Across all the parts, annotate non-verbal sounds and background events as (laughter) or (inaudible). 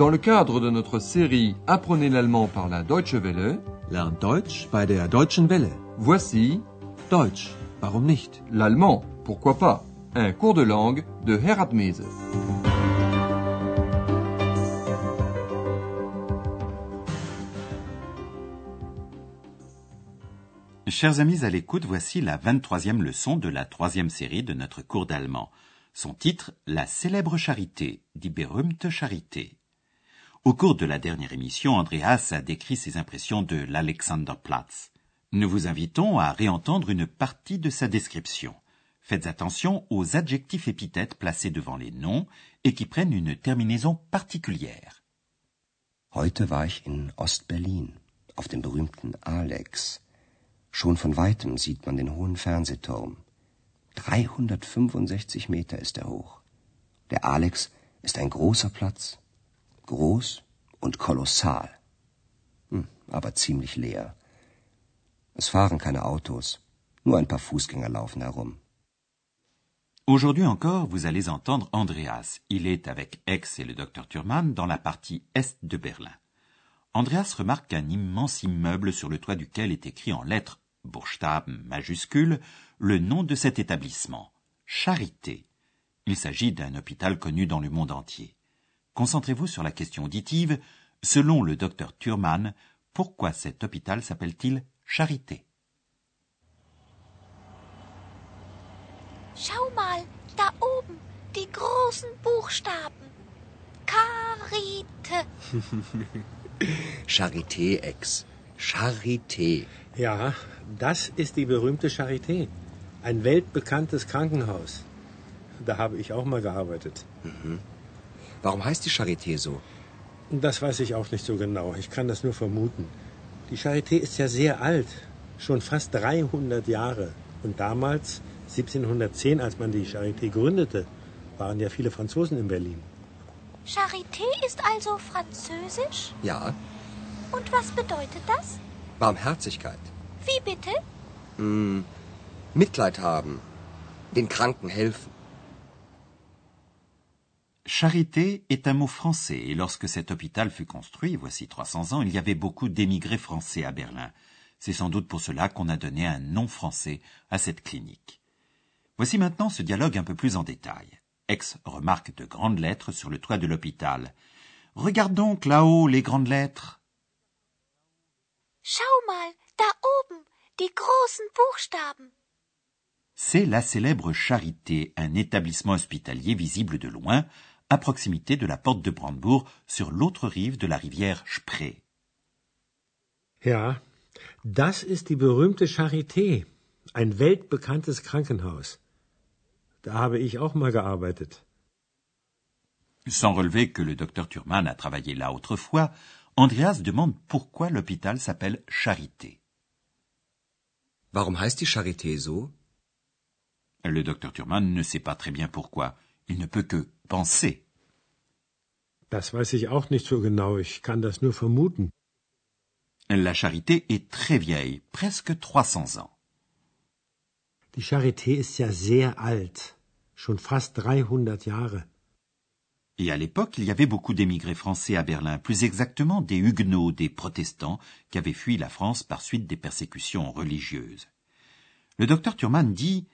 Dans le cadre de notre série Apprenez l'allemand par la Deutsche Welle, Lernt Deutsch bei der Deutschen Welle. voici Deutsch, warum nicht? l'allemand, pourquoi pas, un cours de langue de Herat Mese. Chers amis à l'écoute, voici la 23e leçon de la troisième série de notre cours d'allemand. Son titre, La célèbre charité, die berühmte Charité. Au cours de la dernière émission, Andreas a décrit ses impressions de l'Alexanderplatz. Nous vous invitons à réentendre une partie de sa description. Faites attention aux adjectifs épithètes placés devant les noms et qui prennent une terminaison particulière. Heute war ich in Ostberlin, auf dem berühmten Alex. Schon von weitem sieht man den hohen Fernsehturm. 365 Meter ist er hoch. Der Alex ist ein großer Platz. Groß und kolossal. Hm, aber ziemlich leer. Es fahren keine Autos. Nur ein paar Fußgänger laufen herum. Aujourd'hui encore, vous allez entendre Andreas. Il est avec Aix et le docteur Thurman dans la partie est de Berlin. Andreas remarque un immense immeuble sur le toit duquel est écrit en lettres Buchstaben majuscules le nom de cet établissement, Charité. Il s'agit d'un hôpital connu dans le monde entier. Concentrez-vous sur la question auditive. Selon le docteur Thurman, pourquoi cet hôpital s'appelle-t-il Charité? Schau mal, da oben, die großen Buchstaben. Karite. (laughs) Charité, Ex. Charité. Ja, das ist die berühmte Charité. Ein weltbekanntes Krankenhaus. Da habe ich auch mal gearbeitet. Warum heißt die Charité so? Das weiß ich auch nicht so genau. Ich kann das nur vermuten. Die Charité ist ja sehr alt. Schon fast 300 Jahre. Und damals, 1710, als man die Charité gründete, waren ja viele Franzosen in Berlin. Charité ist also französisch? Ja, Und was bedeutet das? Barmherzigkeit. Wie bitte? Hm, Mitleid haben. Den Kranken helfen. Charité est un mot français et lorsque cet hôpital fut construit, voici 300 ans, il y avait beaucoup d'émigrés français à Berlin. C'est sans doute pour cela qu'on a donné un nom français à cette clinique. Voici maintenant ce dialogue un peu plus en détail. Ex remarque de grandes lettres sur le toit de l'hôpital. Regarde donc là-haut les grandes lettres. Schau mal, da oben, die großen Buchstaben. C'est la célèbre Charité, un établissement hospitalier visible de loin, à proximité de la porte de Brandebourg, sur l'autre rive de la rivière Spree. Ja, das ist die berühmte Charité. Ein weltbekanntes Krankenhaus. Da habe ich auch mal gearbeitet. Sans relever que le docteur Thurman a travaillé là autrefois, Andreas demande pourquoi l'hôpital s'appelle Charité. Warum heißt die Charité so? Le docteur Thurman ne sait pas très bien pourquoi. Il ne peut que penser. Das weiß ich auch nicht so genau. Ich kann das nur vermuten. La Charité est très vieille, presque 300 ans. Die Charité ist ja sehr alt. Schon fast 300 Jahre. Et à l'époque, il y avait beaucoup d'émigrés français à Berlin, plus exactement des huguenots, des protestants, qui avaient fui la France par suite des persécutions religieuses. Le docteur Thurman dit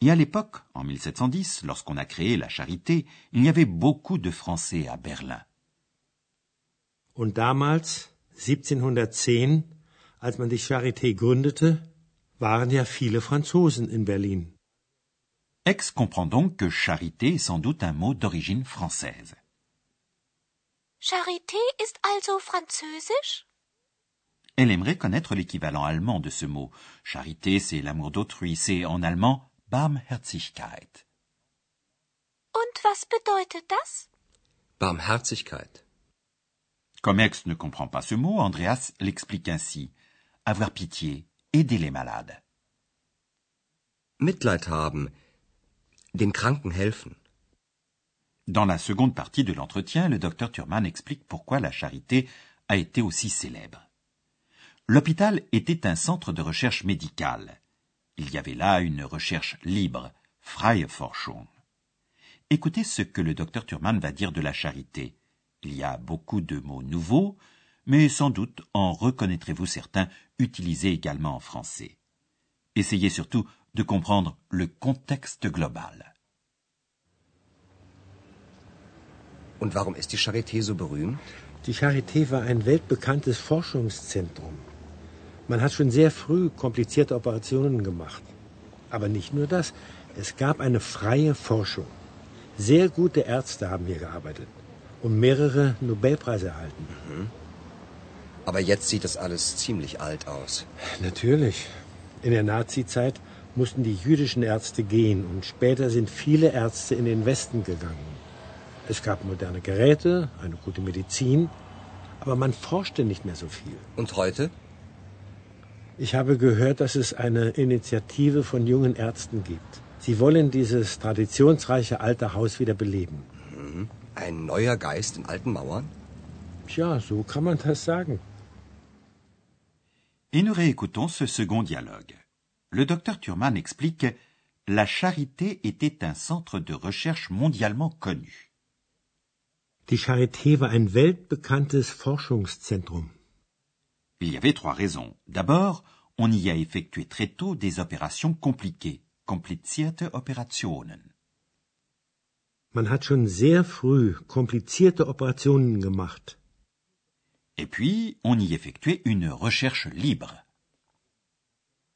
Et à l'époque, en 1710, lorsqu'on a créé la Charité, il y avait beaucoup de Français à Berlin. Und damals, 1710, als man die Charité gründete, waren ja viele Franzosen in Berlin. Ex comprend donc que charité est sans doute un mot d'origine française. Charité ist also französisch? Elle aimerait connaître l'équivalent allemand de ce mot. Charité, c'est l'amour d'autrui, c'est en allemand Barmherzigkeit. Und was bedeutet das? Barmherzigkeit. Comme Ex ne comprend pas ce mot, Andreas l'explique ainsi. Avoir pitié, aider les malades. Mitleid haben. Den Kranken helfen. Dans la seconde partie de l'entretien, le docteur Thurman explique pourquoi la charité a été aussi célèbre. L'hôpital était un centre de recherche médicale. Il y avait là une recherche libre, freie Forschung. Écoutez ce que le docteur Thurman va dire de la charité. Il y a beaucoup de mots nouveaux, mais sans doute en reconnaîtrez-vous certains utilisés également en français. Essayez surtout de comprendre le contexte global. Und warum ist die Charité so berühmt? Die Charité war ein weltbekanntes Forschungszentrum. Man hat schon sehr früh komplizierte Operationen gemacht. Aber nicht nur das, es gab eine freie Forschung. Sehr gute Ärzte haben hier gearbeitet und mehrere Nobelpreise erhalten. Mhm. Aber jetzt sieht das alles ziemlich alt aus. Natürlich. In der Nazizeit mussten die jüdischen Ärzte gehen und später sind viele Ärzte in den Westen gegangen. Es gab moderne Geräte, eine gute Medizin, aber man forschte nicht mehr so viel. Und heute? Ich habe gehört, dass es eine Initiative von jungen Ärzten gibt. Sie wollen dieses traditionsreiche alte Haus wieder beleben. Mhm. Ein neuer Geist in alten Mauern? Tja, so kann man das sagen. Et nous réécoutons ce second dialogue. Le docteur Thurman explique La Charité était un centre de recherche mondialement connu. Die Charité war ein weltbekanntes Forschungszentrum. Il y avait trois raisons. D'abord, on y a effectué très tôt des opérations compliquées, komplizierte Operationen. Man hat schon sehr früh komplizierte Operationen gemacht. Et puis, on y effectuait une recherche libre.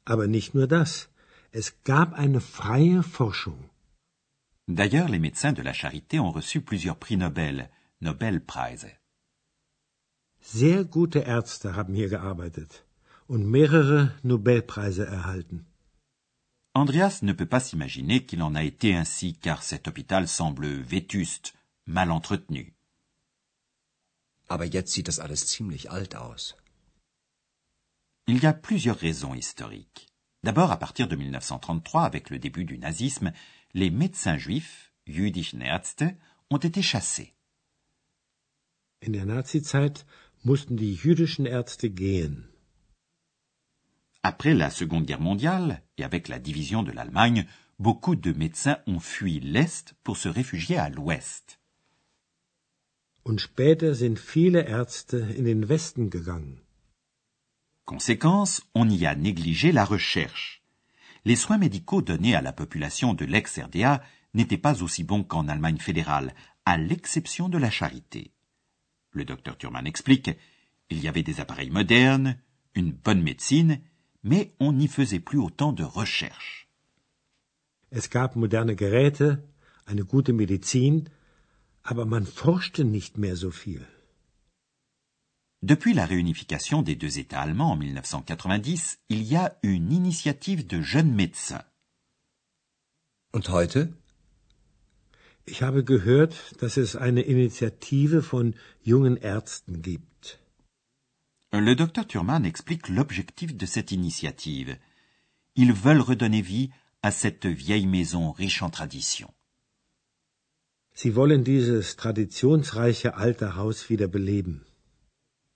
Aber nicht nur das. Es gab eine freie Forschung. D'ailleurs, les médecins de la Charité ont reçu plusieurs prix Nobel, Nobelpreise. Sehr gute Ärzte haben hier gearbeitet und mehrere Nobelpreise erhalten. Andreas ne peut pas s'imaginer qu'il en a été ainsi car cet hôpital semble vétuste, mal entretenu. Aber jetzt sieht das alles ziemlich alt aus. Il y a plusieurs raisons historiques. D'abord, à partir de 1933, avec le début du nazisme, les médecins juifs, jüdischen Ärzte, ont été chassés. In der Nazizeit mussten die jüdischen Ärzte gehen. Après la Seconde Guerre mondiale et avec la division de l'Allemagne, beaucoup de médecins ont fui l'Est pour se réfugier à l'Ouest. Und später sind viele Ärzte in den Westen gegangen. Conséquence, on y a négligé la recherche. Les soins médicaux donnés à la population de l'ex-RDA n'étaient pas aussi bons qu'en Allemagne fédérale, à l'exception de la charité. Le docteur Thurman explique, il y avait des appareils modernes, une bonne médecine, mais on n'y faisait plus autant de recherche. Es gab moderne Geräte, eine gute Medizin, aber man forschte nicht mehr so viel. Depuis la réunification des deux États allemands en 1990, il y a une initiative de jeunes médecins. Und heute? Ich habe gehört, dass es eine Initiative von jungen Ärzten gibt. Le docteur Thurman explique l'objectif de cette initiative. Ils veulent redonner vie à cette vieille maison riche en traditions. Sie wollen dieses traditionsreiche alte Haus wieder beleben.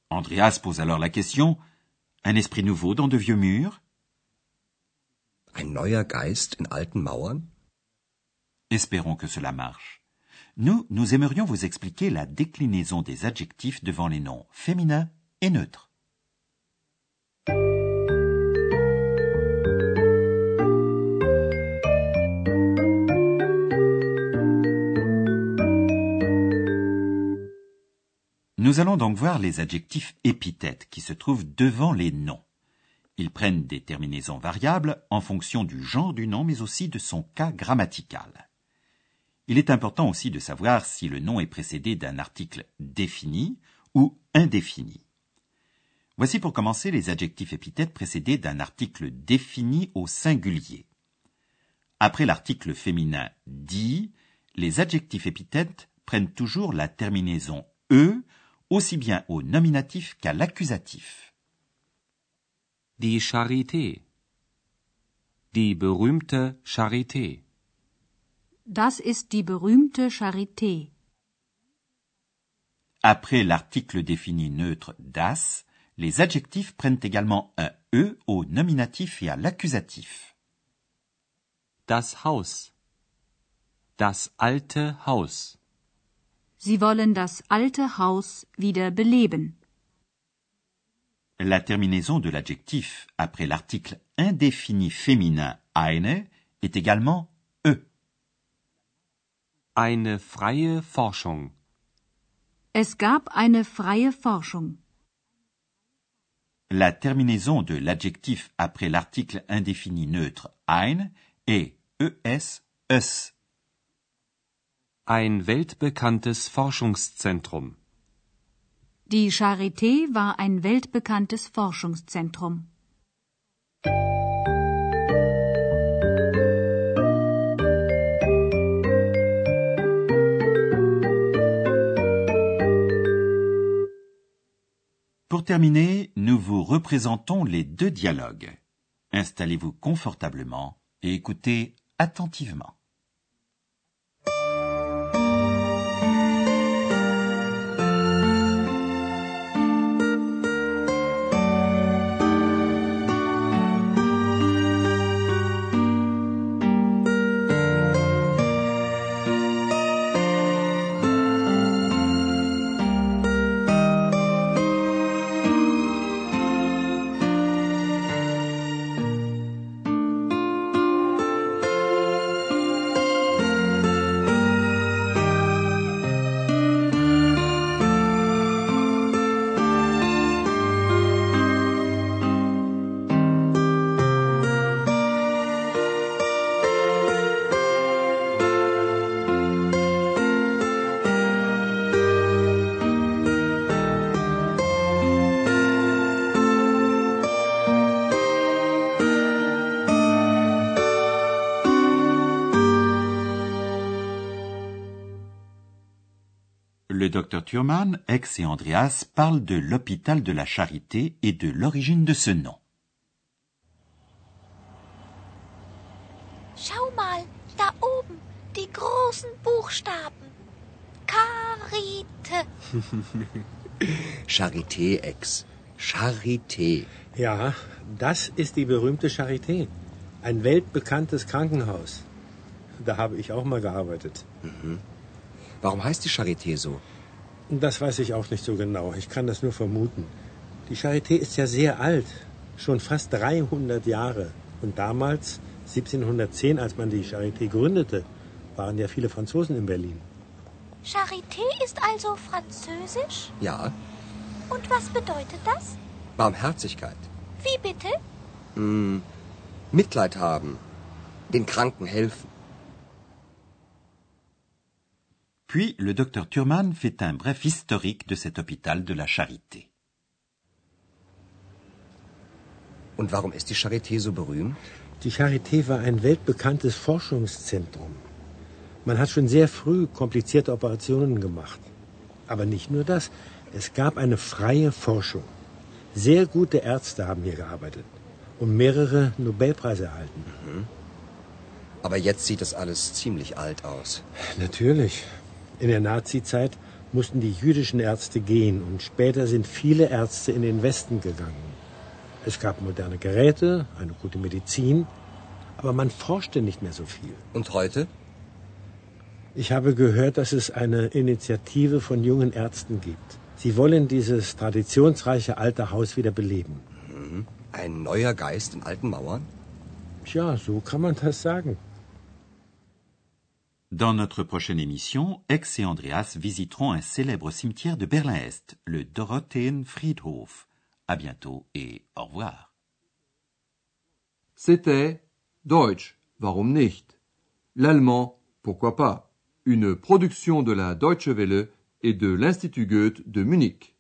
Andreas pose alors la question Un esprit nouveau dans de vieux murs Ein neuer Geist in alten Mauern Espérons que cela marche. Nous, nous aimerions vous expliquer la déclinaison des adjectifs devant les noms féminins et neutres. Nous allons donc voir les adjectifs épithètes qui se trouvent devant les noms. Ils prennent des terminaisons variables en fonction du genre du nom mais aussi de son cas grammatical. Il est important aussi de savoir si le nom est précédé d'un article défini ou indéfini. Voici pour commencer les adjectifs épithètes précédés d'un article défini au singulier. Après l'article féminin dit, les adjectifs épithètes prennent toujours la terminaison e aussi bien au nominatif qu'à l'accusatif. Die Charité. Die berühmte Charité. Das ist die berühmte Charité. Après l'article défini neutre das, les adjectifs prennent également un e au nominatif et à l'accusatif. Das Haus. Das alte Haus. Sie wollen das alte Haus wieder beleben. La terminaison de l'adjectif après l'article indéfini féminin eine est également. Eine freie Forschung. Es gab eine freie Forschung. La terminaison de l'adjectif après l'article indéfini neutre ein est es, es. Ein weltbekanntes Forschungszentrum. Die Charité war ein weltbekanntes Forschungszentrum. Pour terminer, nous vous représentons les deux dialogues. Installez-vous confortablement et écoutez attentivement. Docteur Thurman, Ex et Andreas parlent de l'hôpital de la Charité et de l'origine de ce nom. Schau mal, da oben, die großen Buchstaben. Karite. (laughs) Charité, Ex. Charité. Ja, das ist die berühmte Charité. Ein weltbekanntes Krankenhaus. Da habe ich auch mal gearbeitet. Warum heißt die Charité so? Das weiß ich auch nicht so genau. Ich kann das nur vermuten. Die Charité ist ja sehr alt. Schon fast 300 Jahre. Und damals, 1710, als man die Charité gründete, waren ja viele Franzosen in Berlin. Charité ist also französisch? Ja, Und was bedeutet das? Barmherzigkeit. Wie bitte? Hm, Mitleid haben. Den Kranken helfen. Puis le docteur Thurman fait un bref historique de cet hôpital de la Charité. Und warum ist die Charité so berühmt? Die Charité war ein weltbekanntes Forschungszentrum. Man hat schon sehr früh komplizierte Operationen gemacht. Aber nicht nur das. Es gab eine freie Forschung. Sehr gute Ärzte haben hier gearbeitet und mehrere Nobelpreise erhalten. Aber jetzt sieht das alles ziemlich alt aus. Natürlich. In der Nazizeit mussten die jüdischen Ärzte gehen und später sind viele Ärzte in den Westen gegangen. Es gab moderne Geräte, eine gute Medizin, aber man forschte nicht mehr so viel. Und heute? Ich habe gehört, dass es eine Initiative von jungen Ärzten gibt. Sie wollen dieses traditionsreiche alte Haus wieder beleben. Ein neuer Geist in alten Mauern? Tja, so kann man das sagen. Dans notre prochaine émission, Ex et Andreas visiteront un célèbre cimetière de Berlin-Est, le Dorotheenfriedhof. À bientôt et au revoir. C'était Deutsch, warum nicht? L'allemand, pourquoi pas? Une production de la Deutsche Welle et de l'Institut Goethe de Munich.